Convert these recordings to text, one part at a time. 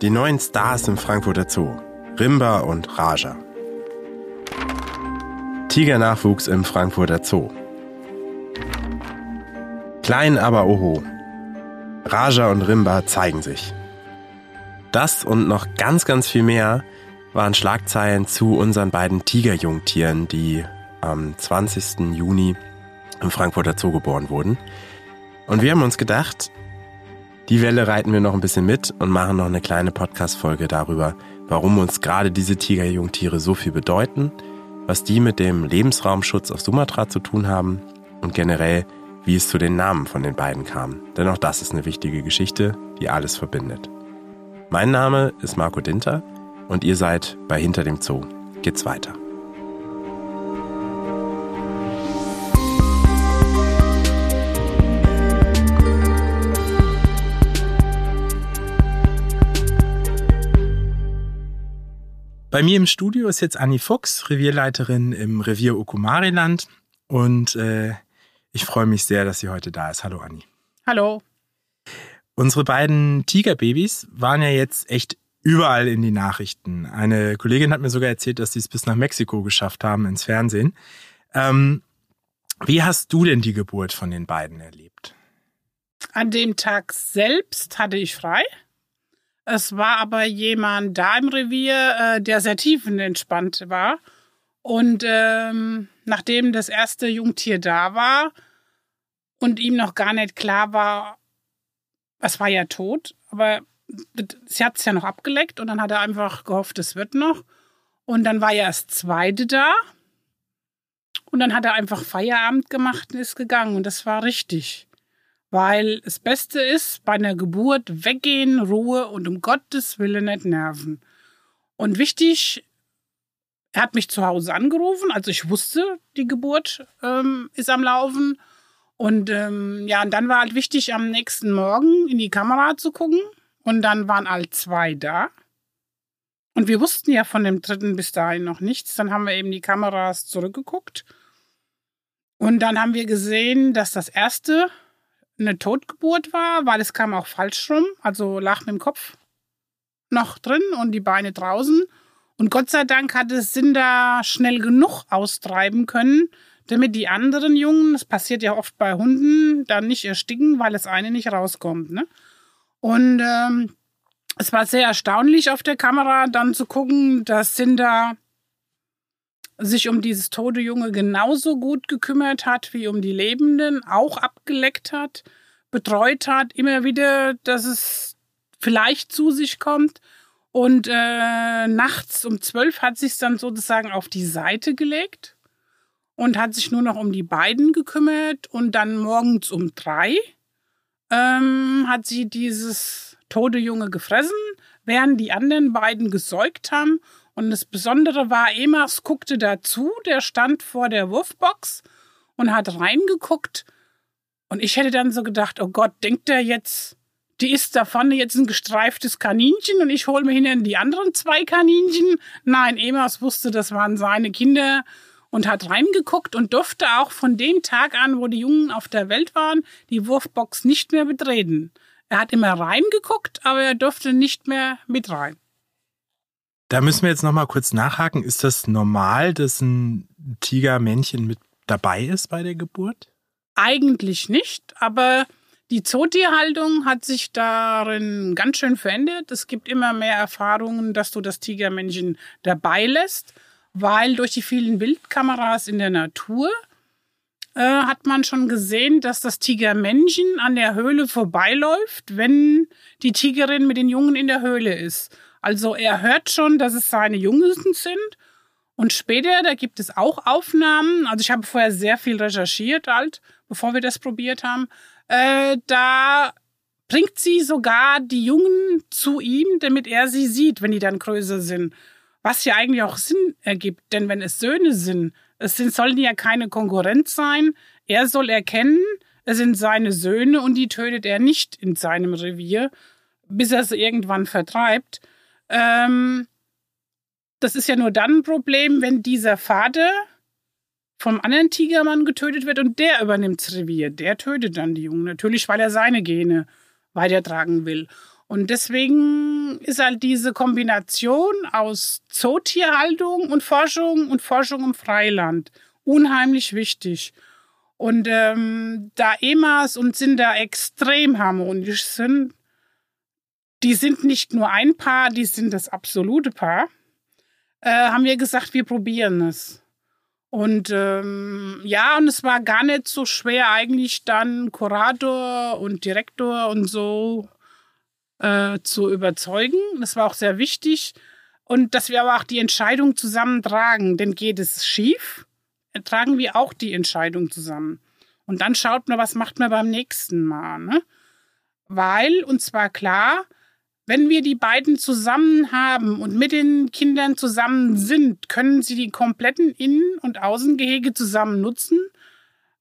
Die neuen Stars im Frankfurter Zoo. Rimba und Raja. Tigernachwuchs im Frankfurter Zoo. Klein aber oho. Raja und Rimba zeigen sich. Das und noch ganz, ganz viel mehr waren Schlagzeilen zu unseren beiden Tigerjungtieren, die am 20. Juni im Frankfurter Zoo geboren wurden. Und wir haben uns gedacht, die Welle reiten wir noch ein bisschen mit und machen noch eine kleine Podcast-Folge darüber, warum uns gerade diese Tigerjungtiere so viel bedeuten, was die mit dem Lebensraumschutz auf Sumatra zu tun haben und generell, wie es zu den Namen von den beiden kam. Denn auch das ist eine wichtige Geschichte, die alles verbindet. Mein Name ist Marco Dinter und ihr seid bei Hinter dem Zoo. Geht's weiter. Bei mir im Studio ist jetzt Anni Fuchs, Revierleiterin im Revier Okumariland. Und äh, ich freue mich sehr, dass sie heute da ist. Hallo Anni. Hallo. Unsere beiden Tigerbabys waren ja jetzt echt überall in die Nachrichten. Eine Kollegin hat mir sogar erzählt, dass sie es bis nach Mexiko geschafft haben ins Fernsehen. Ähm, wie hast du denn die Geburt von den beiden erlebt? An dem Tag selbst hatte ich frei. Es war aber jemand da im Revier, äh, der sehr tiefenentspannt war. Und ähm, nachdem das erste Jungtier da war und ihm noch gar nicht klar war, es war ja tot, aber sie hat es ja noch abgeleckt und dann hat er einfach gehofft, es wird noch. Und dann war ja das zweite da. Und dann hat er einfach Feierabend gemacht und ist gegangen. Und das war richtig. Weil das Beste ist, bei einer Geburt weggehen, Ruhe und um Gottes Willen nicht nerven. Und wichtig, er hat mich zu Hause angerufen, also ich wusste, die Geburt ähm, ist am Laufen. Und ähm, ja, und dann war halt wichtig, am nächsten Morgen in die Kamera zu gucken. Und dann waren halt zwei da. Und wir wussten ja von dem dritten bis dahin noch nichts. Dann haben wir eben die Kameras zurückgeguckt. Und dann haben wir gesehen, dass das erste eine Totgeburt war, weil es kam auch falsch rum, also lag mit dem Kopf noch drin und die Beine draußen. Und Gott sei Dank hat es Sinder schnell genug austreiben können, damit die anderen Jungen, das passiert ja oft bei Hunden, dann nicht ersticken, weil das eine nicht rauskommt. Ne? Und ähm, es war sehr erstaunlich auf der Kamera dann zu gucken, dass Sinder sich um dieses tote Junge genauso gut gekümmert hat wie um die Lebenden, auch abgeleckt hat, betreut hat, immer wieder, dass es vielleicht zu sich kommt. Und äh, nachts um zwölf hat sich dann sozusagen auf die Seite gelegt und hat sich nur noch um die beiden gekümmert. Und dann morgens um drei ähm, hat sie dieses tote Junge gefressen, während die anderen beiden gesäugt haben und das Besondere war, Emas guckte dazu, der stand vor der Wurfbox und hat reingeguckt. Und ich hätte dann so gedacht, oh Gott, denkt der jetzt, die ist da vorne jetzt ein gestreiftes Kaninchen und ich hole mir hinten die anderen zwei Kaninchen. Nein, Emas wusste, das waren seine Kinder und hat reingeguckt und durfte auch von dem Tag an, wo die Jungen auf der Welt waren, die Wurfbox nicht mehr betreten. Er hat immer reingeguckt, aber er durfte nicht mehr mit rein. Da müssen wir jetzt noch mal kurz nachhaken. Ist das normal, dass ein Tigermännchen mit dabei ist bei der Geburt? Eigentlich nicht, aber die Zootierhaltung hat sich darin ganz schön verändert. Es gibt immer mehr Erfahrungen, dass du das Tigermännchen dabei lässt, weil durch die vielen Bildkameras in der Natur äh, hat man schon gesehen, dass das Tigermännchen an der Höhle vorbeiläuft, wenn die Tigerin mit den Jungen in der Höhle ist. Also er hört schon, dass es seine Jungen sind. Und später, da gibt es auch Aufnahmen. Also ich habe vorher sehr viel recherchiert, halt, bevor wir das probiert haben. Äh, da bringt sie sogar die Jungen zu ihm, damit er sie sieht, wenn die dann größer sind. Was ja eigentlich auch Sinn ergibt, denn wenn es Söhne sind, es sind, sollen ja keine Konkurrenz sein. Er soll erkennen, es sind seine Söhne und die tötet er nicht in seinem Revier, bis er sie irgendwann vertreibt. Ähm, das ist ja nur dann ein Problem, wenn dieser Vater vom anderen Tigermann getötet wird und der übernimmt das Revier. Der tötet dann die Jungen. Natürlich, weil er seine Gene weitertragen will. Und deswegen ist halt diese Kombination aus Zootierhaltung und Forschung und Forschung im Freiland unheimlich wichtig. Und ähm, da Emas und Sinder extrem harmonisch sind, die sind nicht nur ein Paar, die sind das absolute Paar, äh, haben wir gesagt, wir probieren es. Und ähm, ja, und es war gar nicht so schwer, eigentlich dann Kurator und Direktor und so äh, zu überzeugen. Das war auch sehr wichtig. Und dass wir aber auch die Entscheidung zusammen tragen. Denn geht es schief, tragen wir auch die Entscheidung zusammen. Und dann schaut man, was macht man beim nächsten Mal. Ne? Weil uns war klar, wenn wir die beiden zusammen haben und mit den Kindern zusammen sind, können sie die kompletten Innen- und Außengehege zusammen nutzen.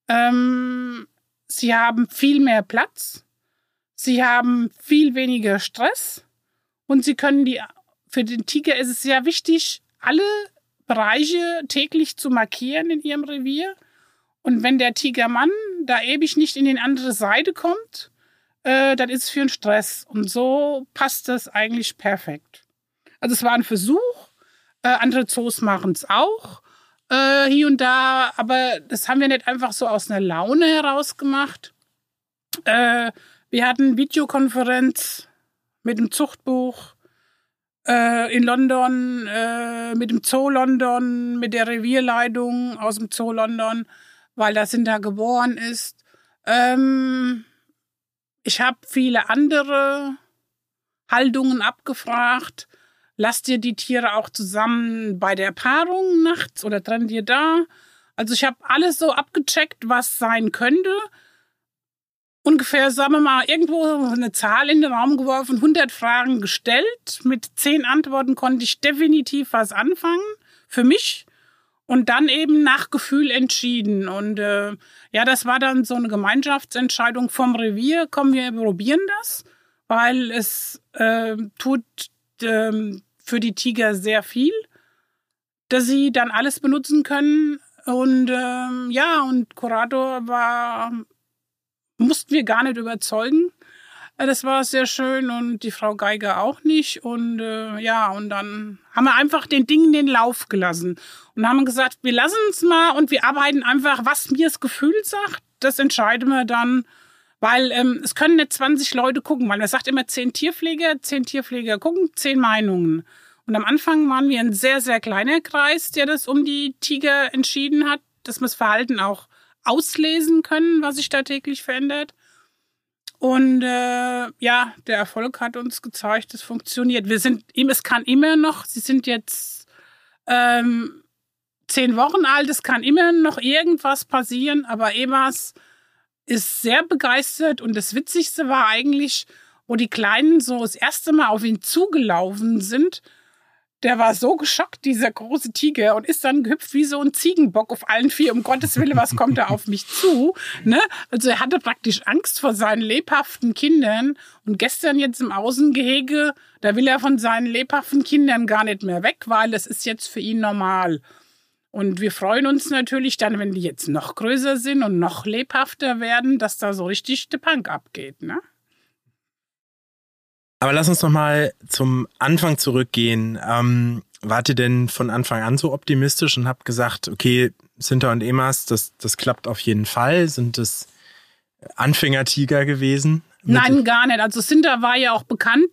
Ähm, sie haben viel mehr Platz. Sie haben viel weniger Stress und sie können die, für den Tiger ist es sehr wichtig, alle Bereiche täglich zu markieren in ihrem Revier. Und wenn der Tigermann da ewig nicht in die andere Seite kommt, äh, dann ist es für einen Stress. Und so passt das eigentlich perfekt. Also es war ein Versuch. Äh, andere Zoos machen es auch äh, hier und da, aber das haben wir nicht einfach so aus einer Laune heraus gemacht. Äh, wir hatten Videokonferenz mit dem Zuchtbuch äh, in London, äh, mit dem Zoo London, mit der Revierleitung aus dem Zoo London, weil das da geboren ist. Ähm, ich habe viele andere Haltungen abgefragt. Lasst ihr die Tiere auch zusammen bei der Paarung nachts oder trennt ihr da? Also ich habe alles so abgecheckt, was sein könnte ungefähr, sagen wir mal, irgendwo eine Zahl in den Raum geworfen, 100 Fragen gestellt. Mit 10 Antworten konnte ich definitiv was anfangen für mich und dann eben nach Gefühl entschieden. Und äh, ja, das war dann so eine Gemeinschaftsentscheidung vom Revier. Komm, wir probieren das, weil es äh, tut äh, für die Tiger sehr viel, dass sie dann alles benutzen können. Und ähm, ja, und Kurator war mussten wir gar nicht überzeugen. Äh, das war sehr schön und die Frau Geiger auch nicht. Und äh, ja, und dann haben wir einfach den Dingen den Lauf gelassen und haben gesagt, wir lassen es mal und wir arbeiten einfach, was mir das Gefühl sagt, das entscheiden wir dann. Weil ähm, es können nicht 20 Leute gucken, weil man sagt immer zehn Tierpfleger, zehn Tierpfleger gucken, zehn Meinungen. Und am Anfang waren wir ein sehr, sehr kleiner Kreis, der das um die Tiger entschieden hat, dass man das Verhalten auch auslesen können, was sich da täglich verändert. Und äh, ja, der Erfolg hat uns gezeigt, es funktioniert. Wir sind, es kann immer noch, sie sind jetzt ähm, zehn Wochen alt, es kann immer noch irgendwas passieren, aber Emas ist sehr begeistert und das Witzigste war eigentlich, wo die Kleinen so das erste Mal auf ihn zugelaufen sind der war so geschockt, dieser große Tiger, und ist dann gehüpft wie so ein Ziegenbock auf allen vier. Um Gottes Willen, was kommt da auf mich zu? Ne? Also er hatte praktisch Angst vor seinen lebhaften Kindern. Und gestern jetzt im Außengehege, da will er von seinen lebhaften Kindern gar nicht mehr weg, weil es ist jetzt für ihn normal. Und wir freuen uns natürlich dann, wenn die jetzt noch größer sind und noch lebhafter werden, dass da so richtig der Punk abgeht. Ne? Aber lass uns noch mal zum Anfang zurückgehen. Ähm, wart ihr denn von Anfang an so optimistisch und habt gesagt, okay, Sinter und Emas, das, das klappt auf jeden Fall? Sind es Anfängertiger gewesen? Nein, gar nicht. Also Sinter war ja auch bekannt,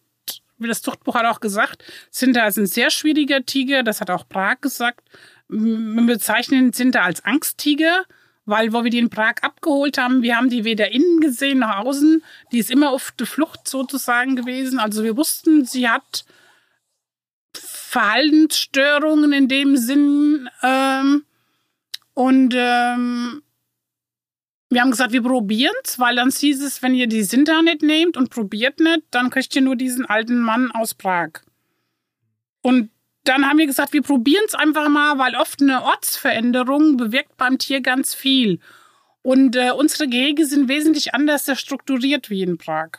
wie das Zuchtbuch hat auch gesagt. Sinter ist ein sehr schwieriger Tiger, das hat auch Prag gesagt. Wir bezeichnen Sinter als Angsttiger weil wo wir die in Prag abgeholt haben, wir haben die weder innen gesehen noch außen. Die ist immer auf der Flucht sozusagen gewesen. Also wir wussten, sie hat Verhaltensstörungen in dem Sinn. Ähm, und ähm, wir haben gesagt, wir probieren es, weil dann hieß es, wenn ihr die Sinter nicht nehmt und probiert nicht, dann kriegt ihr nur diesen alten Mann aus Prag. Und dann haben wir gesagt, wir probieren es einfach mal, weil oft eine Ortsveränderung bewirkt beim Tier ganz viel. Und äh, unsere Gehege sind wesentlich anders strukturiert wie in Prag.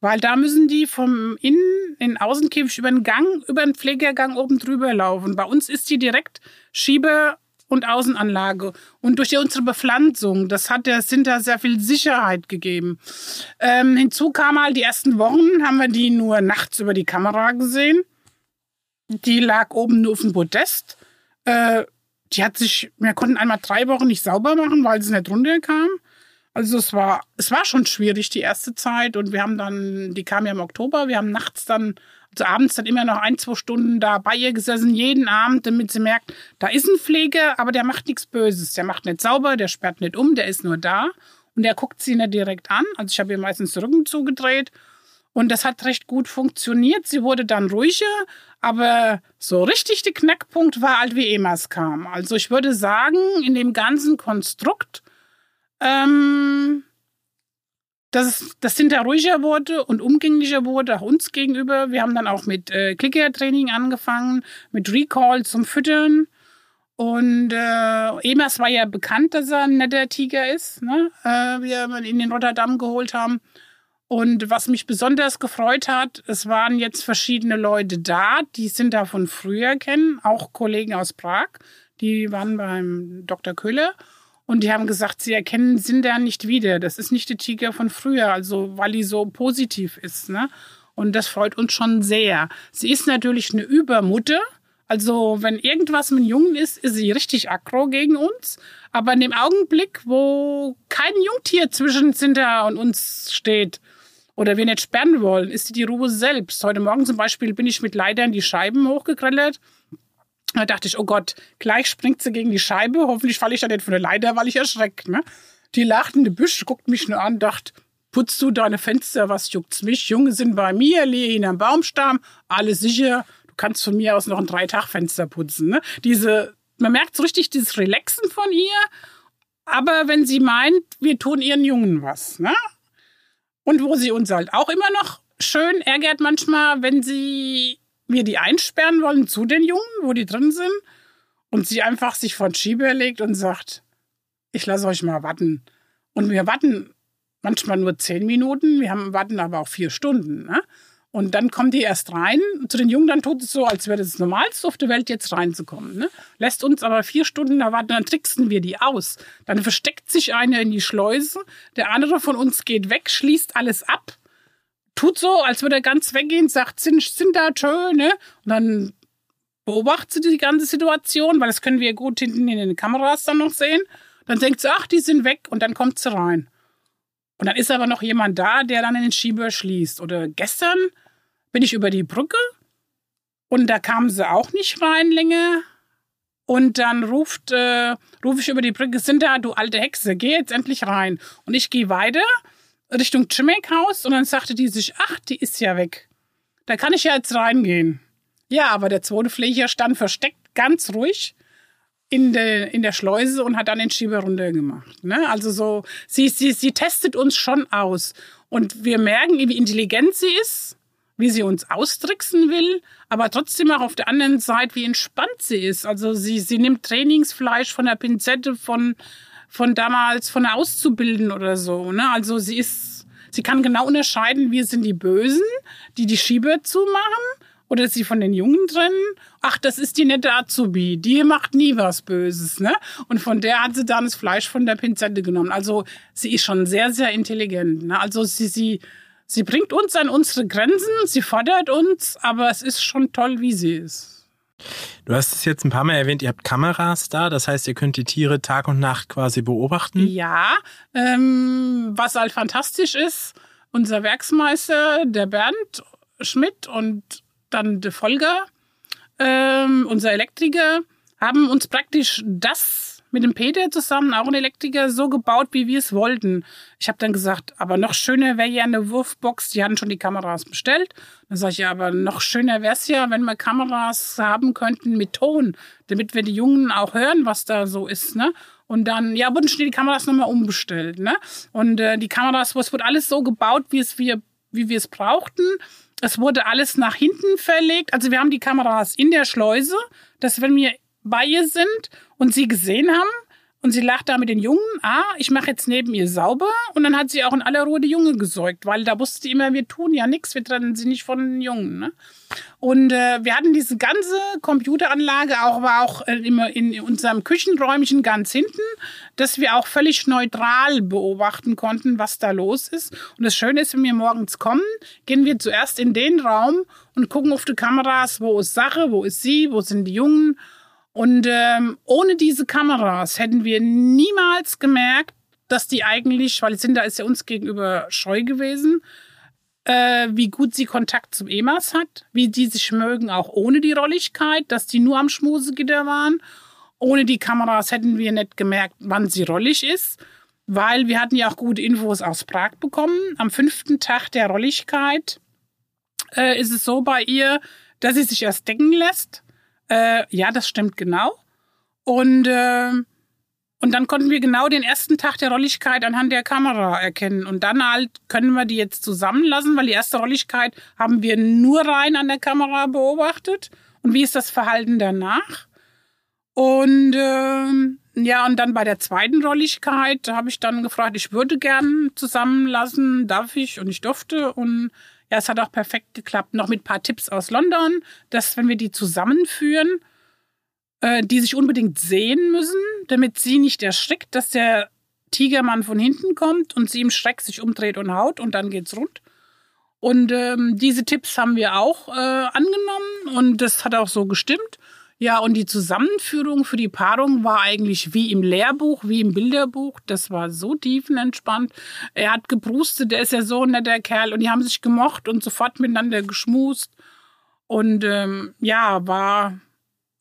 Weil da müssen die vom Innen in Außenkäfig über den Gang, über den Pflegergang oben drüber laufen. Bei uns ist die direkt Schieber und Außenanlage. Und durch unsere Bepflanzung, das hat der Sinter sehr viel Sicherheit gegeben. Ähm, hinzu kam halt, die ersten Wochen haben wir die nur nachts über die Kamera gesehen. Die lag oben nur auf dem Podest. Äh, die hat sich, wir konnten einmal drei Wochen nicht sauber machen, weil sie nicht runterkam. Also es war, es war schon schwierig die erste Zeit und wir haben dann, die kam ja im Oktober, wir haben nachts dann, also abends dann immer noch ein, zwei Stunden da bei ihr gesessen, jeden Abend, damit sie merkt, da ist ein Pfleger, aber der macht nichts Böses. Der macht nicht sauber, der sperrt nicht um, der ist nur da und der guckt sie nicht direkt an. Also ich habe ihr meistens den Rücken zugedreht und das hat recht gut funktioniert. Sie wurde dann ruhiger, aber so richtig der Knackpunkt war halt, wie Emas kam. Also ich würde sagen, in dem ganzen Konstrukt, ähm, dass das hinter ruhiger wurde und umgänglicher wurde, auch uns gegenüber. Wir haben dann auch mit äh, Clicker-Training angefangen, mit Recall zum Füttern. Und äh, Emas war ja bekannt, dass er ein netter Tiger ist, ne? äh, wie wir ihn in Rotterdam geholt haben. Und was mich besonders gefreut hat, es waren jetzt verschiedene Leute da, die sind da von früher kennen, auch Kollegen aus Prag, die waren beim Dr. Köhler. Und die haben gesagt, sie erkennen Sinder nicht wieder. Das ist nicht die Tiger von früher, also weil die so positiv ist. Ne? Und das freut uns schon sehr. Sie ist natürlich eine Übermutter. Also wenn irgendwas mit Jungen ist, ist sie richtig aggro gegen uns. Aber in dem Augenblick, wo kein Jungtier zwischen Sinder und uns steht, oder wir nicht sperren wollen, ist die Ruhe selbst. Heute Morgen zum Beispiel bin ich mit Leitern die Scheiben hochgegrellert. Da dachte ich, oh Gott, gleich springt sie gegen die Scheibe. Hoffentlich falle ich da nicht von der Leiter, weil ich erschreckt. Ne? Die lacht in die Büsch, guckt mich nur an, dachte, putzt du deine Fenster, was juckt's mich? Junge sind bei mir, liegen am Baumstamm, alles sicher. Du kannst von mir aus noch ein Dreitagfenster putzen. Ne? Diese, man merkt so richtig dieses Relaxen von ihr. Aber wenn sie meint, wir tun ihren Jungen was, ne? Und wo sie uns halt auch immer noch schön ärgert manchmal, wenn sie wir die einsperren wollen zu den Jungen, wo die drin sind, und sie einfach sich vor den Schieber legt und sagt, ich lasse euch mal warten. Und wir warten manchmal nur zehn Minuten, wir haben, warten aber auch vier Stunden. Ne? Und dann kommt die erst rein. Zu den Jungen, dann tut es so, als wäre das, Normalste auf der Welt, jetzt reinzukommen. Ne? Lässt uns aber vier Stunden da warten, dann tricksen wir die aus. Dann versteckt sich einer in die Schleuse, der andere von uns geht weg, schließt alles ab, tut so, als würde er ganz weggehen, sagt, sind, sind da schön, ne? Und dann beobachtet sie die ganze Situation, weil das können wir gut hinten in den Kameras dann noch sehen. Dann denkt sie, ach, die sind weg und dann kommt sie rein. Und dann ist aber noch jemand da, der dann in den Schieber schließt. Oder gestern bin ich über die Brücke und da kamen sie auch nicht rein länger. Und dann ruft, äh, rufe ich über die Brücke, sind da, du alte Hexe, geh jetzt endlich rein. Und ich gehe weiter Richtung Chimek-Haus und dann sagte die sich, ach, die ist ja weg. Da kann ich ja jetzt reingehen. Ja, aber der zweite Pfleger stand versteckt, ganz ruhig in der, in der Schleuse und hat dann den Schieber runtergemacht. Ne? Also so, sie, sie, sie testet uns schon aus. Und wir merken, wie intelligent sie ist wie sie uns austricksen will, aber trotzdem auch auf der anderen Seite, wie entspannt sie ist. Also sie, sie nimmt Trainingsfleisch von der Pinzette von, von damals, von der Auszubildenden oder so. Ne? Also sie ist, sie kann genau unterscheiden, wir sind die Bösen, die die Schiebe zumachen oder sie von den Jungen drin? Ach, das ist die nette Azubi, die macht nie was Böses, ne? Und von der hat sie dann das Fleisch von der Pinzette genommen. Also sie ist schon sehr, sehr intelligent. Ne? Also sie, sie, Sie bringt uns an unsere Grenzen, sie fordert uns, aber es ist schon toll, wie sie ist. Du hast es jetzt ein paar Mal erwähnt, ihr habt Kameras da, das heißt, ihr könnt die Tiere Tag und Nacht quasi beobachten. Ja, ähm, was halt fantastisch ist, unser Werksmeister, der Bernd Schmidt und dann der Volker, ähm, unser Elektriker, haben uns praktisch das mit dem Peter zusammen, auch ein Elektriker, so gebaut, wie wir es wollten. Ich habe dann gesagt, aber noch schöner wäre ja eine Wurfbox. Die hatten schon die Kameras bestellt. Dann sage ich, ja, aber noch schöner wäre es ja, wenn wir Kameras haben könnten mit Ton, damit wir die Jungen auch hören, was da so ist. Ne? Und dann, ja, wurden schon die Kameras nochmal umbestellt. Ne? Und äh, die Kameras, es wurde alles so gebaut, wie es wir, wie wir es brauchten. Es wurde alles nach hinten verlegt. Also wir haben die Kameras in der Schleuse, dass wenn wir bei ihr sind und sie gesehen haben und sie lag da mit den Jungen. Ah, ich mache jetzt neben ihr sauber. Und dann hat sie auch in aller Ruhe die Junge gesäugt, weil da wusste sie immer, wir tun ja nichts, wir trennen sie nicht von den Jungen. Ne? Und äh, wir hatten diese ganze Computeranlage auch, aber auch äh, immer in unserem Küchenräumchen ganz hinten, dass wir auch völlig neutral beobachten konnten, was da los ist. Und das Schöne ist, wenn wir morgens kommen, gehen wir zuerst in den Raum und gucken auf die Kameras, wo ist Sache, wo ist sie, wo sind die Jungen. Und ähm, ohne diese Kameras hätten wir niemals gemerkt, dass die eigentlich, weil Cinda ist ja uns gegenüber scheu gewesen, äh, wie gut sie Kontakt zum EMAS hat, wie die sich mögen, auch ohne die Rolligkeit, dass die nur am Schmusegitter waren. Ohne die Kameras hätten wir nicht gemerkt, wann sie rollig ist, weil wir hatten ja auch gute Infos aus Prag bekommen. Am fünften Tag der Rolligkeit äh, ist es so bei ihr, dass sie sich erst decken lässt äh, ja, das stimmt genau. Und, äh, und dann konnten wir genau den ersten Tag der Rolligkeit anhand der Kamera erkennen. Und dann halt können wir die jetzt zusammenlassen, weil die erste Rolligkeit haben wir nur rein an der Kamera beobachtet. Und wie ist das Verhalten danach? Und äh, ja, und dann bei der zweiten Rolligkeit habe ich dann gefragt, ich würde gern zusammenlassen, darf ich? Und ich durfte. Und ja, es hat auch perfekt geklappt. Noch mit ein paar Tipps aus London, dass wenn wir die zusammenführen, äh, die sich unbedingt sehen müssen, damit sie nicht erschrickt, dass der Tigermann von hinten kommt und sie im Schreck sich umdreht und haut und dann geht's rund. Und ähm, diese Tipps haben wir auch äh, angenommen und das hat auch so gestimmt. Ja, und die Zusammenführung für die Paarung war eigentlich wie im Lehrbuch, wie im Bilderbuch. Das war so tiefenentspannt. Er hat gebrustet, der ist ja so ein netter Kerl und die haben sich gemocht und sofort miteinander geschmust. Und ähm, ja, war,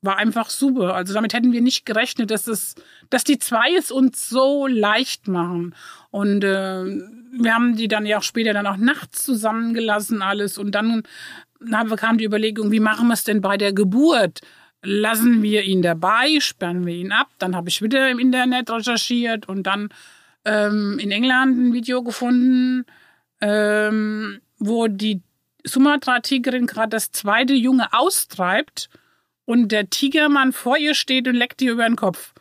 war einfach super. Also damit hätten wir nicht gerechnet, dass es, dass die zwei es uns so leicht machen. Und äh, wir haben die dann ja auch später dann auch nachts zusammengelassen alles. Und dann kam die Überlegung, wie machen wir es denn bei der Geburt? Lassen wir ihn dabei, sperren wir ihn ab. Dann habe ich wieder im Internet recherchiert und dann ähm, in England ein Video gefunden, ähm, wo die Sumatra-Tigerin gerade das zweite Junge austreibt und der Tigermann vor ihr steht und leckt ihr über den Kopf.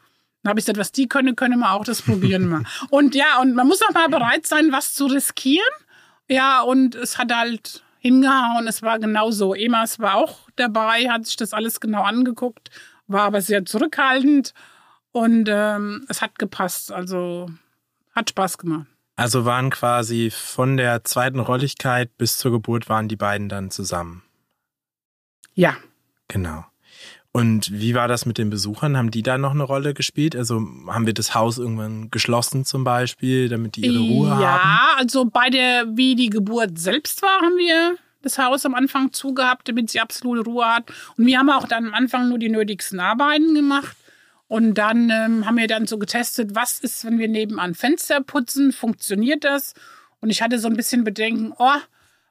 Dann habe ich gesagt, was die können, können wir auch das probieren mal. und ja, und man muss auch mal bereit sein, was zu riskieren. Ja, und es hat halt hingehauen. Es war genau so. Emas war auch dabei, hat sich das alles genau angeguckt, war aber sehr zurückhaltend und ähm, es hat gepasst. Also hat Spaß gemacht. Also waren quasi von der zweiten Rolligkeit bis zur Geburt waren die beiden dann zusammen. Ja. Genau. Und wie war das mit den Besuchern? Haben die da noch eine Rolle gespielt? Also haben wir das Haus irgendwann geschlossen zum Beispiel, damit die ihre Ruhe ja, haben? Ja, also bei der, wie die Geburt selbst war, haben wir das Haus am Anfang zugehabt, damit sie absolute Ruhe hat. Und wir haben auch dann am Anfang nur die nötigsten Arbeiten gemacht. Und dann ähm, haben wir dann so getestet, was ist, wenn wir nebenan Fenster putzen? Funktioniert das? Und ich hatte so ein bisschen Bedenken, oh,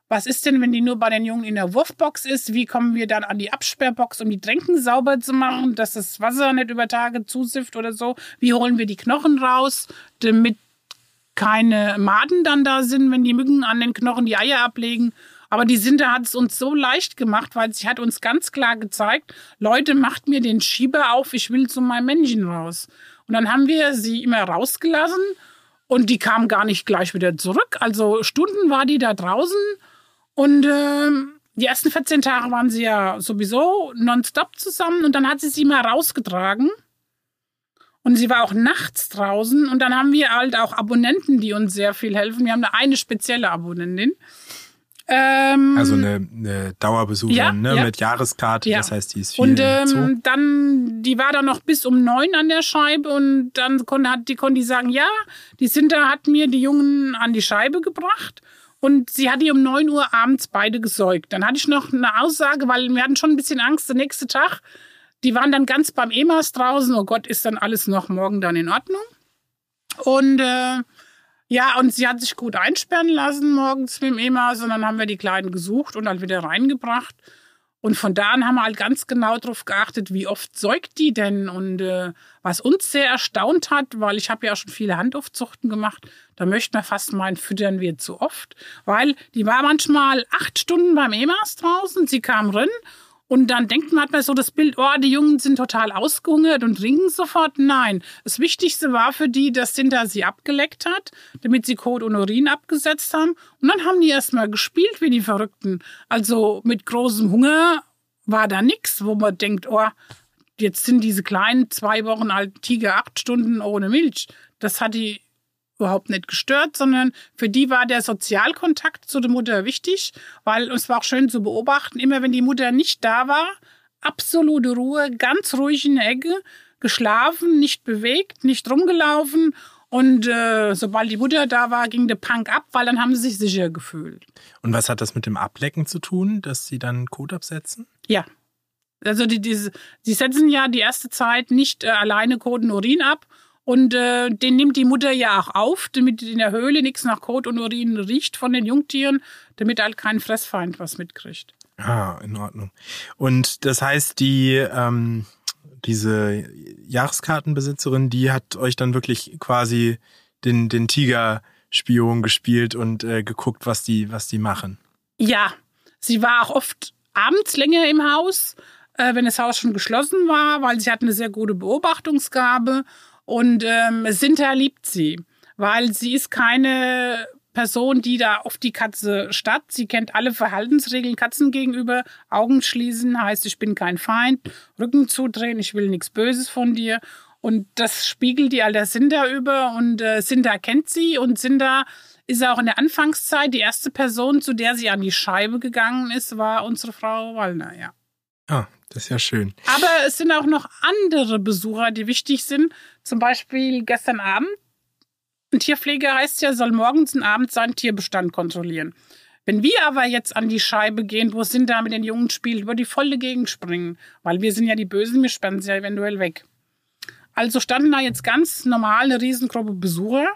was ist denn, wenn die nur bei den Jungen in der Wurfbox ist? Wie kommen wir dann an die Absperrbox, um die Tränken sauber zu machen, dass das Wasser nicht über Tage zusifft oder so? Wie holen wir die Knochen raus, damit keine Maden dann da sind, wenn die Mücken an den Knochen die Eier ablegen? Aber die Sinte hat es uns so leicht gemacht, weil sie hat uns ganz klar gezeigt, Leute, macht mir den Schieber auf, ich will zu meinem Männchen raus. Und dann haben wir sie immer rausgelassen und die kam gar nicht gleich wieder zurück. Also Stunden war die da draußen und äh, die ersten 14 Tage waren sie ja sowieso nonstop zusammen und dann hat sie sie mal rausgetragen. Und sie war auch nachts draußen und dann haben wir halt auch Abonnenten, die uns sehr viel helfen. Wir haben da eine spezielle Abonnentin. Ähm, also eine, eine Dauerbesucherin ja, ne? Ja. mit Jahreskarte, ja. das heißt, die ist viel Und ähm, dann, die war dann noch bis um neun an der Scheibe und dann konnte, hat, die, konnte die sagen, ja, die Sinter hat mir die Jungen an die Scheibe gebracht und sie hat die um 9 Uhr abends beide gesäugt. Dann hatte ich noch eine Aussage, weil wir hatten schon ein bisschen Angst, der nächste Tag, die waren dann ganz beim EMAS draußen. Oh Gott, ist dann alles noch morgen dann in Ordnung? Und äh, ja, und sie hat sich gut einsperren lassen morgens mit dem EMAS und dann haben wir die Kleinen gesucht und dann wieder reingebracht. Und von da an haben wir halt ganz genau darauf geachtet, wie oft säugt die denn. Und äh, was uns sehr erstaunt hat, weil ich habe ja schon viele Handaufzuchten gemacht, da möchte man fast meinen, füttern wir zu oft. Weil die war manchmal acht Stunden beim EMAS draußen, sie kam rein Und dann denkt man, hat man so das Bild, oh, die Jungen sind total ausgehungert und trinken sofort. Nein, das Wichtigste war für die, dass Sinta sie abgeleckt hat, damit sie Kot und Urin abgesetzt haben. Und dann haben die erstmal gespielt wie die Verrückten. Also mit großem Hunger war da nichts, wo man denkt, oh, jetzt sind diese kleinen zwei Wochen alten Tiger acht Stunden ohne Milch. Das hat die überhaupt nicht gestört, sondern für die war der Sozialkontakt zu der Mutter wichtig, weil es war auch schön zu beobachten, immer wenn die Mutter nicht da war, absolute Ruhe, ganz ruhig in der Ecke, geschlafen, nicht bewegt, nicht rumgelaufen und äh, sobald die Mutter da war, ging der Punk ab, weil dann haben sie sich sicher gefühlt. Und was hat das mit dem Ablecken zu tun, dass sie dann Kot absetzen? Ja. Also die, die, die setzen ja die erste Zeit nicht äh, alleine Kot und Urin ab, und äh, den nimmt die Mutter ja auch auf, damit in der Höhle nichts nach Kot und Urin riecht von den Jungtieren, damit halt kein Fressfeind was mitkriegt. Ah, in Ordnung. Und das heißt, die ähm, diese Jahreskartenbesitzerin, die hat euch dann wirklich quasi den den Tiger-Spion gespielt und äh, geguckt, was die was die machen. Ja, sie war auch oft abends länger im Haus, äh, wenn das Haus schon geschlossen war, weil sie hat eine sehr gute Beobachtungsgabe und ähm, Sinter liebt sie, weil sie ist keine Person, die da auf die Katze statt. Sie kennt alle Verhaltensregeln Katzen gegenüber. Augen schließen heißt, ich bin kein Feind. Rücken zudrehen, ich will nichts Böses von dir. Und das spiegelt die alter Sinda über und äh, Sinda kennt sie und Sinda ist auch in der Anfangszeit die erste Person, zu der sie an die Scheibe gegangen ist, war unsere Frau Wallner, ja. Ah, das ist ja schön. Aber es sind auch noch andere Besucher, die wichtig sind. Zum Beispiel gestern Abend. Ein Tierpfleger heißt ja, soll morgens und abends seinen Tierbestand kontrollieren. Wenn wir aber jetzt an die Scheibe gehen, wo sind da mit den Jungen spielt, über die volle Gegend springen, weil wir sind ja die Bösen, wir sperren sie ja eventuell weg. Also standen da jetzt ganz normal eine Riesengruppe Besucher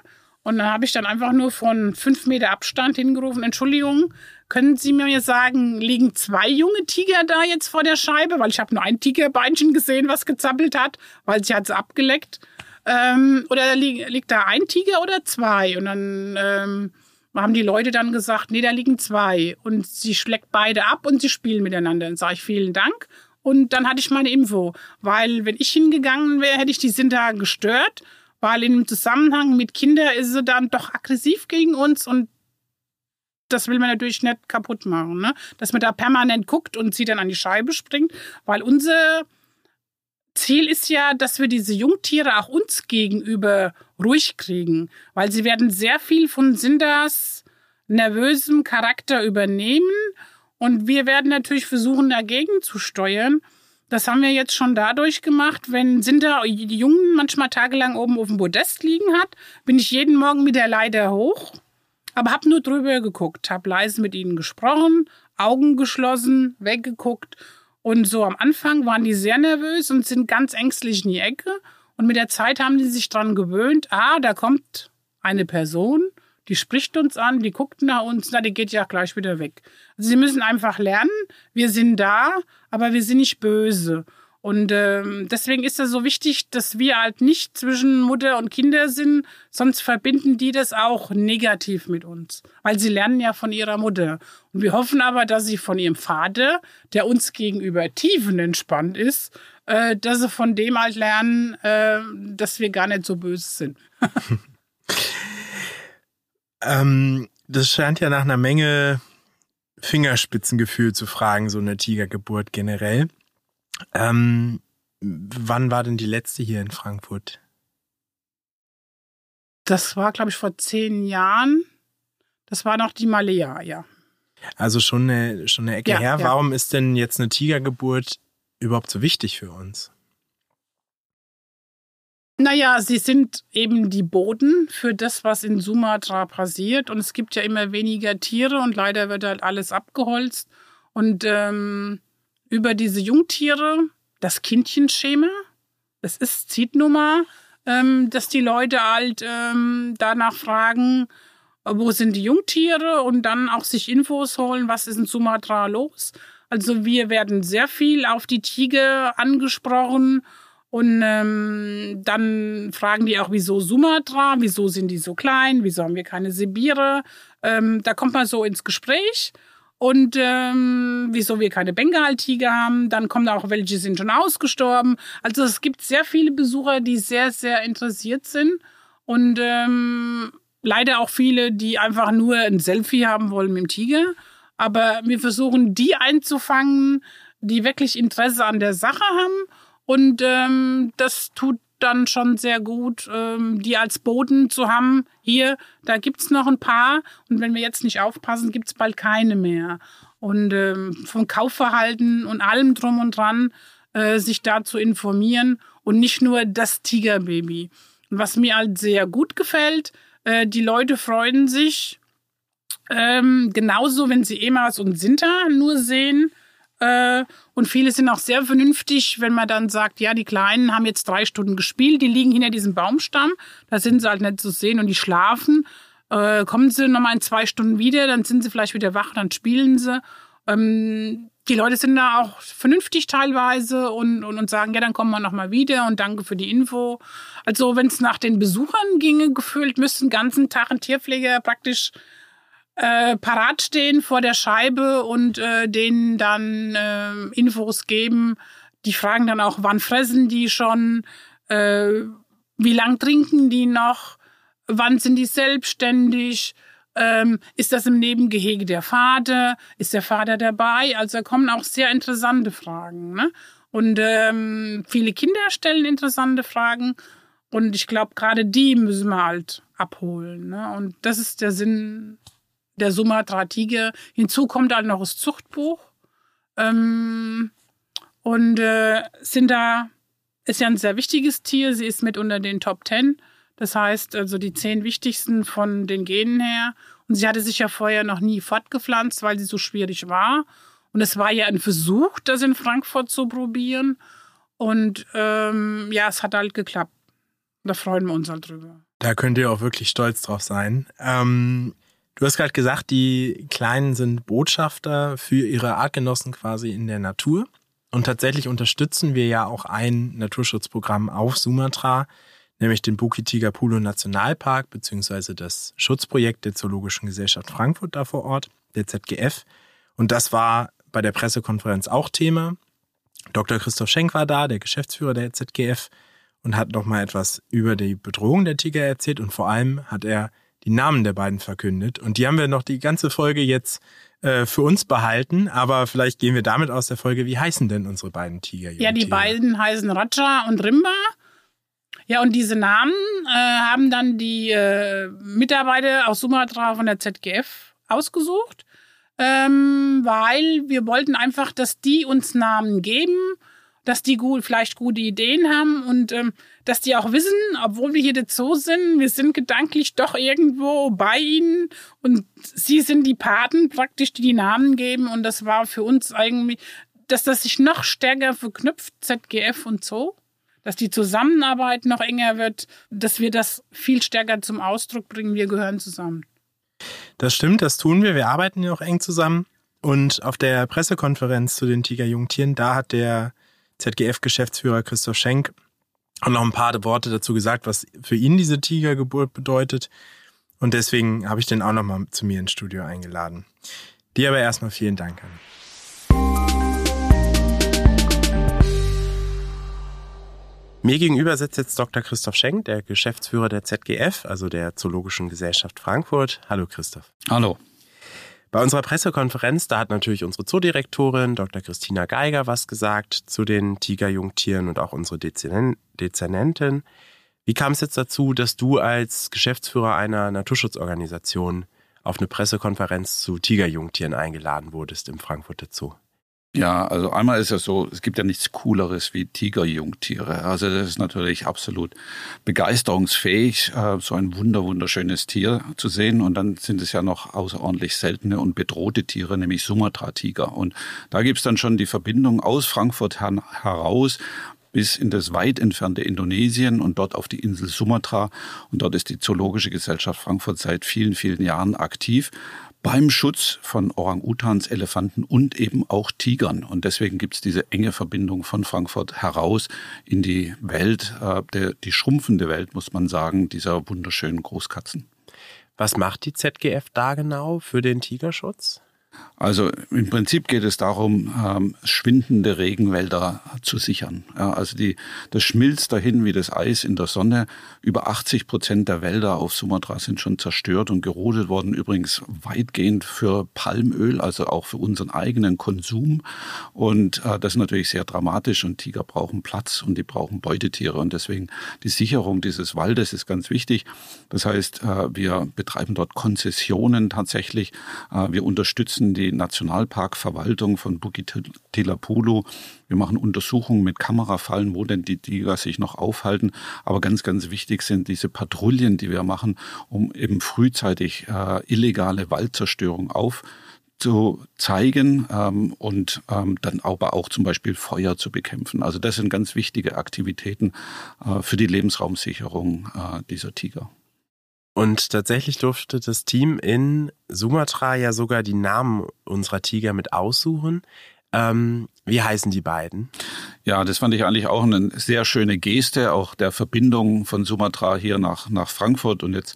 und dann habe ich dann einfach nur von fünf Meter Abstand hingerufen, Entschuldigung, können Sie mir sagen, liegen zwei junge Tiger da jetzt vor der Scheibe? Weil ich habe nur ein Tigerbeinchen gesehen, was gezappelt hat, weil sie hat es abgeleckt. Ähm, oder li liegt da ein Tiger oder zwei? Und dann ähm, haben die Leute dann gesagt, nee, da liegen zwei. Und sie schlägt beide ab und sie spielen miteinander. Dann sage ich vielen Dank. Und dann hatte ich meine Info. Weil wenn ich hingegangen wäre, hätte ich die Sinter gestört weil in dem Zusammenhang mit Kindern ist sie dann doch aggressiv gegen uns und das will man natürlich nicht kaputt machen, ne? Dass man da permanent guckt und sie dann an die Scheibe springt, weil unser Ziel ist ja, dass wir diese Jungtiere auch uns gegenüber ruhig kriegen, weil sie werden sehr viel von Sinders nervösem Charakter übernehmen und wir werden natürlich versuchen, dagegen zu steuern. Das haben wir jetzt schon dadurch gemacht, wenn Sinter die Jungen manchmal tagelang oben auf dem Podest liegen hat, bin ich jeden Morgen mit der Leiter hoch, aber hab nur drüber geguckt, hab leise mit ihnen gesprochen, Augen geschlossen, weggeguckt und so am Anfang waren die sehr nervös und sind ganz ängstlich in die Ecke und mit der Zeit haben die sich dran gewöhnt, ah, da kommt eine Person, die spricht uns an, die guckt nach uns, na, die geht ja gleich wieder weg. Also sie müssen einfach lernen, wir sind da, aber wir sind nicht böse. Und ähm, deswegen ist es so wichtig, dass wir halt nicht zwischen Mutter und Kinder sind, sonst verbinden die das auch negativ mit uns, weil sie lernen ja von ihrer Mutter. Und wir hoffen aber, dass sie von ihrem Vater, der uns gegenüber tiefenentspannt ist, äh, dass sie von dem halt lernen, äh, dass wir gar nicht so böse sind. Ähm, das scheint ja nach einer Menge Fingerspitzengefühl zu fragen, so eine Tigergeburt generell. Ähm, wann war denn die letzte hier in Frankfurt? Das war, glaube ich, vor zehn Jahren. Das war noch die Malea, ja. Also schon eine, schon eine Ecke ja, her. Ja. Warum ist denn jetzt eine Tigergeburt überhaupt so wichtig für uns? Naja, sie sind eben die Boden für das, was in Sumatra passiert. Und es gibt ja immer weniger Tiere und leider wird halt alles abgeholzt. Und ähm, über diese Jungtiere, das Kindchenschema, das ist Zietnummer, ähm, dass die Leute halt ähm, danach fragen, wo sind die Jungtiere und dann auch sich Infos holen, was ist in Sumatra los. Also wir werden sehr viel auf die Tiger angesprochen und ähm, dann fragen die auch, wieso Sumatra, wieso sind die so klein, wieso haben wir keine Sibire. Ähm, da kommt man so ins Gespräch. Und ähm, wieso wir keine Bengaltiger haben. Dann kommen auch welche, die sind schon ausgestorben. Also es gibt sehr viele Besucher, die sehr, sehr interessiert sind und ähm, leider auch viele, die einfach nur ein Selfie haben wollen mit dem Tiger. Aber wir versuchen, die einzufangen, die wirklich Interesse an der Sache haben. Und ähm, das tut dann schon sehr gut, ähm, die als Boden zu haben. Hier, da gibt's noch ein paar. Und wenn wir jetzt nicht aufpassen, gibt's bald keine mehr. Und ähm, vom Kaufverhalten und allem drum und dran, äh, sich da zu informieren und nicht nur das Tigerbaby. Was mir halt sehr gut gefällt, äh, die Leute freuen sich ähm, genauso, wenn sie Emas und Sinter nur sehen, und viele sind auch sehr vernünftig, wenn man dann sagt, ja, die Kleinen haben jetzt drei Stunden gespielt, die liegen hinter diesem Baumstamm, da sind sie halt nicht zu sehen und die schlafen. Äh, kommen sie nochmal in zwei Stunden wieder, dann sind sie vielleicht wieder wach, dann spielen sie. Ähm, die Leute sind da auch vernünftig teilweise und, und, und sagen, ja, dann kommen wir nochmal wieder und danke für die Info. Also wenn es nach den Besuchern ginge, gefühlt müsste den ganzen Tag ein Tierpfleger praktisch äh, parat stehen vor der Scheibe und äh, denen dann äh, Infos geben. Die fragen dann auch, wann fressen die schon, äh, wie lang trinken die noch, wann sind die selbstständig, ähm, ist das im Nebengehege der Vater, ist der Vater dabei? Also da kommen auch sehr interessante Fragen. Ne? Und ähm, viele Kinder stellen interessante Fragen. Und ich glaube, gerade die müssen wir halt abholen. Ne? Und das ist der Sinn der Sumatra Tiger. Hinzu kommt halt noch das Zuchtbuch. Ähm, und äh, sind da, ist ja ein sehr wichtiges Tier. Sie ist mit unter den Top Ten. Das heißt, also die zehn wichtigsten von den Genen her. Und sie hatte sich ja vorher noch nie fortgepflanzt, weil sie so schwierig war. Und es war ja ein Versuch, das in Frankfurt zu probieren. Und ähm, ja, es hat halt geklappt. Da freuen wir uns halt drüber. Da könnt ihr auch wirklich stolz drauf sein. Ähm, Du hast gerade gesagt, die Kleinen sind Botschafter für ihre Artgenossen quasi in der Natur. Und tatsächlich unterstützen wir ja auch ein Naturschutzprogramm auf Sumatra, nämlich den Bukit Pulo Nationalpark beziehungsweise das Schutzprojekt der Zoologischen Gesellschaft Frankfurt da vor Ort, der ZGF. Und das war bei der Pressekonferenz auch Thema. Dr. Christoph Schenk war da, der Geschäftsführer der ZGF, und hat nochmal etwas über die Bedrohung der Tiger erzählt und vor allem hat er die Namen der beiden verkündet. Und die haben wir noch die ganze Folge jetzt äh, für uns behalten, aber vielleicht gehen wir damit aus der Folge. Wie heißen denn unsere beiden Tiger? Ja, die beiden heißen Raja und Rimba. Ja, und diese Namen äh, haben dann die äh, Mitarbeiter aus Sumatra von der ZGF ausgesucht, ähm, weil wir wollten einfach, dass die uns Namen geben dass die gut, vielleicht gute Ideen haben und ähm, dass die auch wissen, obwohl wir hier der Zoo sind, wir sind gedanklich doch irgendwo bei ihnen und sie sind die Paten praktisch, die die Namen geben und das war für uns eigentlich, dass das sich noch stärker verknüpft, ZGF und Zoo dass die Zusammenarbeit noch enger wird, dass wir das viel stärker zum Ausdruck bringen. Wir gehören zusammen. Das stimmt, das tun wir. Wir arbeiten ja auch eng zusammen. Und auf der Pressekonferenz zu den Tigerjungtieren, da hat der ZGF-Geschäftsführer Christoph Schenk auch noch ein paar Worte dazu gesagt, was für ihn diese Tigergeburt bedeutet. Und deswegen habe ich den auch noch mal zu mir ins Studio eingeladen. Dir aber erstmal vielen Dank. Anne. Mir gegenüber sitzt jetzt Dr. Christoph Schenk, der Geschäftsführer der ZGF, also der Zoologischen Gesellschaft Frankfurt. Hallo Christoph. Hallo. Bei unserer Pressekonferenz, da hat natürlich unsere Zoodirektorin Dr. Christina Geiger was gesagt zu den Tigerjungtieren und auch unsere Dezernentin. Wie kam es jetzt dazu, dass du als Geschäftsführer einer Naturschutzorganisation auf eine Pressekonferenz zu Tigerjungtieren eingeladen wurdest im Frankfurter Zoo? Ja, also einmal ist es so, es gibt ja nichts Cooleres wie Tigerjungtiere. Also das ist natürlich absolut begeisterungsfähig, äh, so ein wunder wunderschönes Tier zu sehen. Und dann sind es ja noch außerordentlich seltene und bedrohte Tiere, nämlich Sumatra-Tiger. Und da gibt's dann schon die Verbindung aus Frankfurt heraus bis in das weit entfernte Indonesien und dort auf die Insel Sumatra. Und dort ist die Zoologische Gesellschaft Frankfurt seit vielen, vielen Jahren aktiv beim Schutz von Orang-Utans, Elefanten und eben auch Tigern. Und deswegen gibt es diese enge Verbindung von Frankfurt heraus in die Welt, äh, der, die schrumpfende Welt, muss man sagen, dieser wunderschönen Großkatzen. Was macht die ZGF da genau für den Tigerschutz? Also im Prinzip geht es darum, ähm, schwindende Regenwälder zu sichern. Ja, also die, das schmilzt dahin wie das Eis in der Sonne. Über 80 Prozent der Wälder auf Sumatra sind schon zerstört und gerodet worden. Übrigens weitgehend für Palmöl, also auch für unseren eigenen Konsum. Und äh, das ist natürlich sehr dramatisch. Und Tiger brauchen Platz und die brauchen Beutetiere. Und deswegen die Sicherung dieses Waldes ist ganz wichtig. Das heißt, äh, wir betreiben dort Konzessionen tatsächlich. Äh, wir unterstützen die Nationalparkverwaltung von Bukit Telapulu. Wir machen Untersuchungen mit Kamerafallen, wo denn die Tiger sich noch aufhalten. Aber ganz, ganz wichtig sind diese Patrouillen, die wir machen, um eben frühzeitig äh, illegale Waldzerstörung auf zu zeigen ähm, und ähm, dann aber auch zum Beispiel Feuer zu bekämpfen. Also das sind ganz wichtige Aktivitäten äh, für die Lebensraumsicherung äh, dieser Tiger. Und tatsächlich durfte das Team in Sumatra ja sogar die Namen unserer Tiger mit aussuchen. Ähm, wie heißen die beiden? Ja, das fand ich eigentlich auch eine sehr schöne Geste, auch der Verbindung von Sumatra hier nach, nach Frankfurt. Und jetzt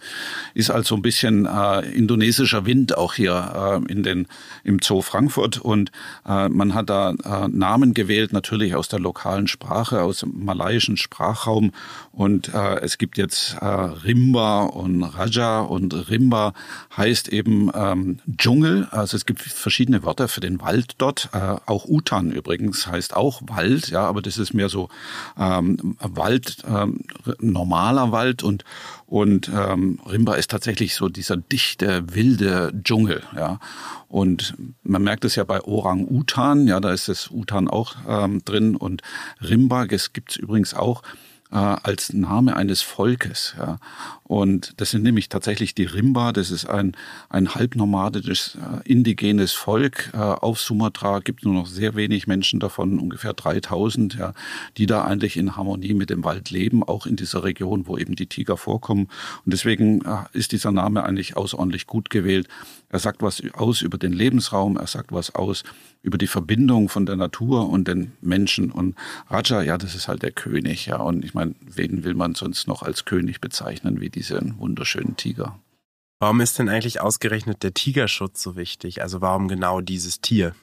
ist also ein bisschen äh, indonesischer Wind auch hier äh, in den, im Zoo Frankfurt. Und äh, man hat da äh, Namen gewählt, natürlich aus der lokalen Sprache, aus dem malaiischen Sprachraum. Und äh, es gibt jetzt äh, Rimba und Raja. Und Rimba heißt eben ähm, Dschungel. Also es gibt verschiedene Wörter für den Wald dort. Auch Utan übrigens heißt auch Wald. Ja, aber das ist mehr so ähm, Wald, ähm, normaler Wald und und ähm, Rimba ist tatsächlich so dieser dichte, wilde Dschungel, ja. Und man merkt es ja bei Orang-Utan, ja, da ist das Utan auch ähm, drin und Rimba, das gibt's übrigens auch äh, als Name eines Volkes. Ja. Und das sind nämlich tatsächlich die Rimba. Das ist ein, ein halbnomadisches, äh, indigenes Volk. Äh, auf Sumatra gibt nur noch sehr wenig Menschen davon, ungefähr 3000, ja, die da eigentlich in Harmonie mit dem Wald leben, auch in dieser Region, wo eben die Tiger vorkommen. Und deswegen äh, ist dieser Name eigentlich außerordentlich gut gewählt. Er sagt was aus über den Lebensraum, er sagt was aus über die Verbindung von der Natur und den Menschen. Und Raja, ja, das ist halt der König, ja. Und ich meine, wen will man sonst noch als König bezeichnen wie diesen wunderschönen Tiger? Warum ist denn eigentlich ausgerechnet der Tigerschutz so wichtig? Also warum genau dieses Tier?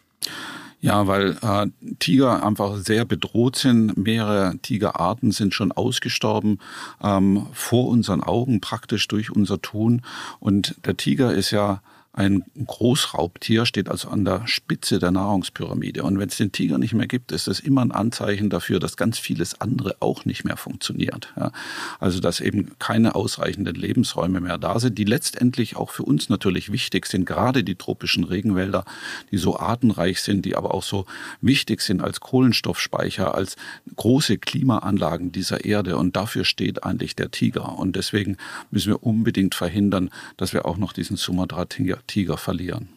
Ja, weil äh, Tiger einfach sehr bedroht sind. Mehrere Tigerarten sind schon ausgestorben ähm, vor unseren Augen, praktisch durch unser Tun. Und der Tiger ist ja ein Großraubtier steht also an der Spitze der Nahrungspyramide. Und wenn es den Tiger nicht mehr gibt, ist das immer ein Anzeichen dafür, dass ganz vieles andere auch nicht mehr funktioniert. Ja, also dass eben keine ausreichenden Lebensräume mehr da sind, die letztendlich auch für uns natürlich wichtig sind, gerade die tropischen Regenwälder, die so artenreich sind, die aber auch so wichtig sind als Kohlenstoffspeicher, als große Klimaanlagen dieser Erde. Und dafür steht eigentlich der Tiger. Und deswegen müssen wir unbedingt verhindern, dass wir auch noch diesen Sumatra-Tiger Tiger verlieren.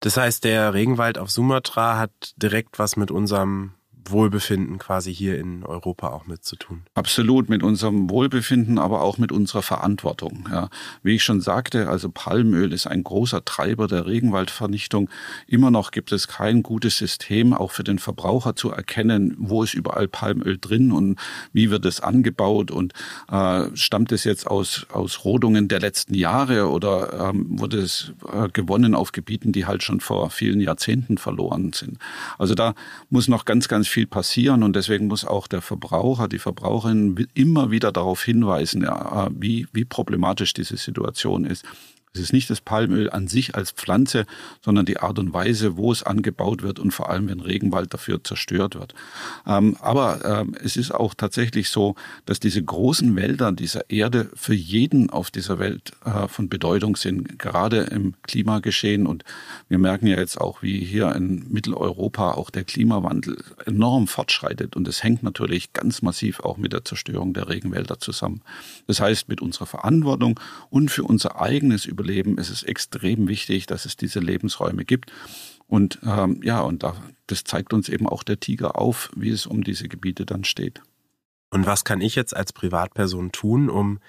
Das heißt, der Regenwald auf Sumatra hat direkt was mit unserem Wohlbefinden quasi hier in Europa auch mit zu tun. Absolut mit unserem Wohlbefinden, aber auch mit unserer Verantwortung. Ja. Wie ich schon sagte, also Palmöl ist ein großer Treiber der Regenwaldvernichtung. Immer noch gibt es kein gutes System, auch für den Verbraucher zu erkennen, wo ist überall Palmöl drin und wie wird es angebaut und äh, stammt es jetzt aus, aus Rodungen der letzten Jahre oder ähm, wurde es äh, gewonnen auf Gebieten, die halt schon vor vielen Jahrzehnten verloren sind. Also da muss noch ganz, ganz viel viel passieren und deswegen muss auch der Verbraucher, die Verbraucherin immer wieder darauf hinweisen, ja, wie, wie problematisch diese Situation ist. Es ist nicht das Palmöl an sich als Pflanze, sondern die Art und Weise, wo es angebaut wird und vor allem, wenn Regenwald dafür zerstört wird. Ähm, aber ähm, es ist auch tatsächlich so, dass diese großen Wälder dieser Erde für jeden auf dieser Welt äh, von Bedeutung sind, gerade im Klimageschehen. Und wir merken ja jetzt auch, wie hier in Mitteleuropa auch der Klimawandel enorm fortschreitet. Und es hängt natürlich ganz massiv auch mit der Zerstörung der Regenwälder zusammen. Das heißt, mit unserer Verantwortung und für unser eigenes Überleben ist es extrem wichtig, dass es diese Lebensräume gibt. Und ähm, ja, und da, das zeigt uns eben auch der Tiger auf, wie es um diese Gebiete dann steht. Und was kann ich jetzt als Privatperson tun, um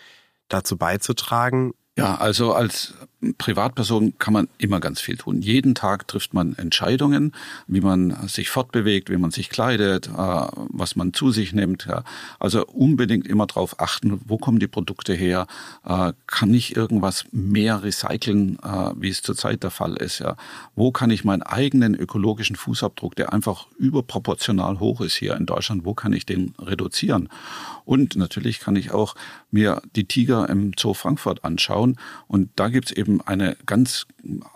dazu beizutragen? Ja, also als Privatperson kann man immer ganz viel tun. Jeden Tag trifft man Entscheidungen, wie man sich fortbewegt, wie man sich kleidet, äh, was man zu sich nimmt. Also unbedingt immer darauf achten, wo kommen die Produkte her? Äh, kann ich irgendwas mehr recyceln, äh, wie es zurzeit der Fall ist? Wo kann ich meinen eigenen ökologischen Fußabdruck, der einfach überproportional hoch ist hier in Deutschland, wo kann ich den reduzieren? Und natürlich kann ich auch mir die Tiger im Zoo Frankfurt anschauen. Und da gibt es eben eine ganz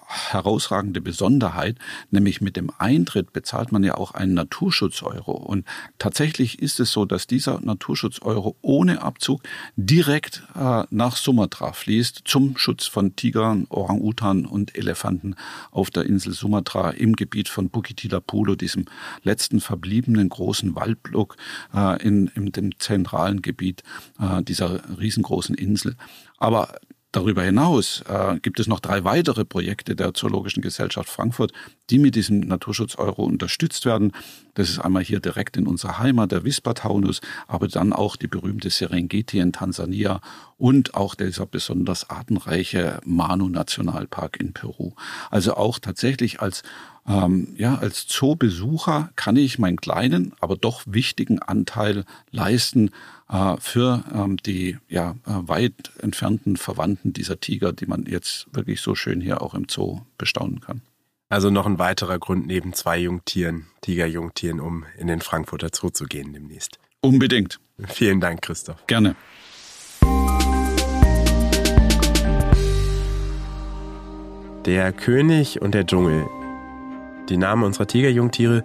herausragende Besonderheit, nämlich mit dem Eintritt bezahlt man ja auch einen Naturschutz-Euro. Und tatsächlich ist es so, dass dieser Naturschutz-Euro ohne Abzug direkt äh, nach Sumatra fließt zum Schutz von Tigern, Orang-Utan und Elefanten auf der Insel Sumatra im Gebiet von Bukit Pulo, diesem letzten verbliebenen großen Waldblock äh, in, in dem zentralen Gebiet äh, dieser riesengroßen Insel. Aber Darüber hinaus äh, gibt es noch drei weitere Projekte der Zoologischen Gesellschaft Frankfurt, die mit diesem Naturschutz-Euro unterstützt werden. Das ist einmal hier direkt in unserer Heimat der Wispa-Taunus, aber dann auch die berühmte Serengeti in Tansania und auch dieser besonders artenreiche Manu-Nationalpark in Peru. Also auch tatsächlich als ähm, ja, als Zoobesucher kann ich meinen kleinen, aber doch wichtigen Anteil leisten äh, für ähm, die ja, äh, weit entfernten Verwandten dieser Tiger, die man jetzt wirklich so schön hier auch im Zoo bestaunen kann. Also noch ein weiterer Grund neben zwei Jungtieren, Tigerjungtieren, um in den Frankfurter Zoo zu gehen demnächst. Unbedingt. Vielen Dank, Christoph. Gerne. Der König und der Dschungel. Die Namen unserer Tigerjungtiere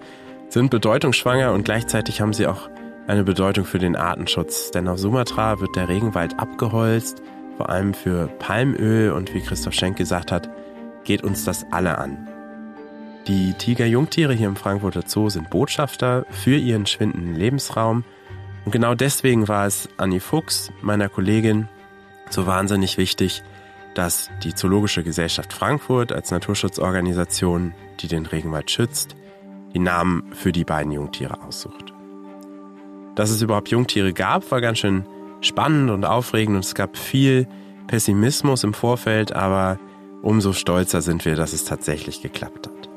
sind bedeutungsschwanger und gleichzeitig haben sie auch eine Bedeutung für den Artenschutz, denn auf Sumatra wird der Regenwald abgeholzt, vor allem für Palmöl und wie Christoph Schenk gesagt hat, geht uns das alle an. Die Tigerjungtiere hier im Frankfurter Zoo sind Botschafter für ihren schwindenden Lebensraum und genau deswegen war es Annie Fuchs, meiner Kollegin, so wahnsinnig wichtig, dass die Zoologische Gesellschaft Frankfurt als Naturschutzorganisation, die den Regenwald schützt, die Namen für die beiden Jungtiere aussucht. Dass es überhaupt Jungtiere gab, war ganz schön spannend und aufregend und es gab viel Pessimismus im Vorfeld, aber umso stolzer sind wir, dass es tatsächlich geklappt hat.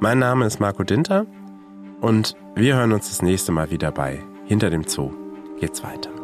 Mein Name ist Marco Dinter und wir hören uns das nächste Mal wieder bei Hinter dem Zoo geht's weiter.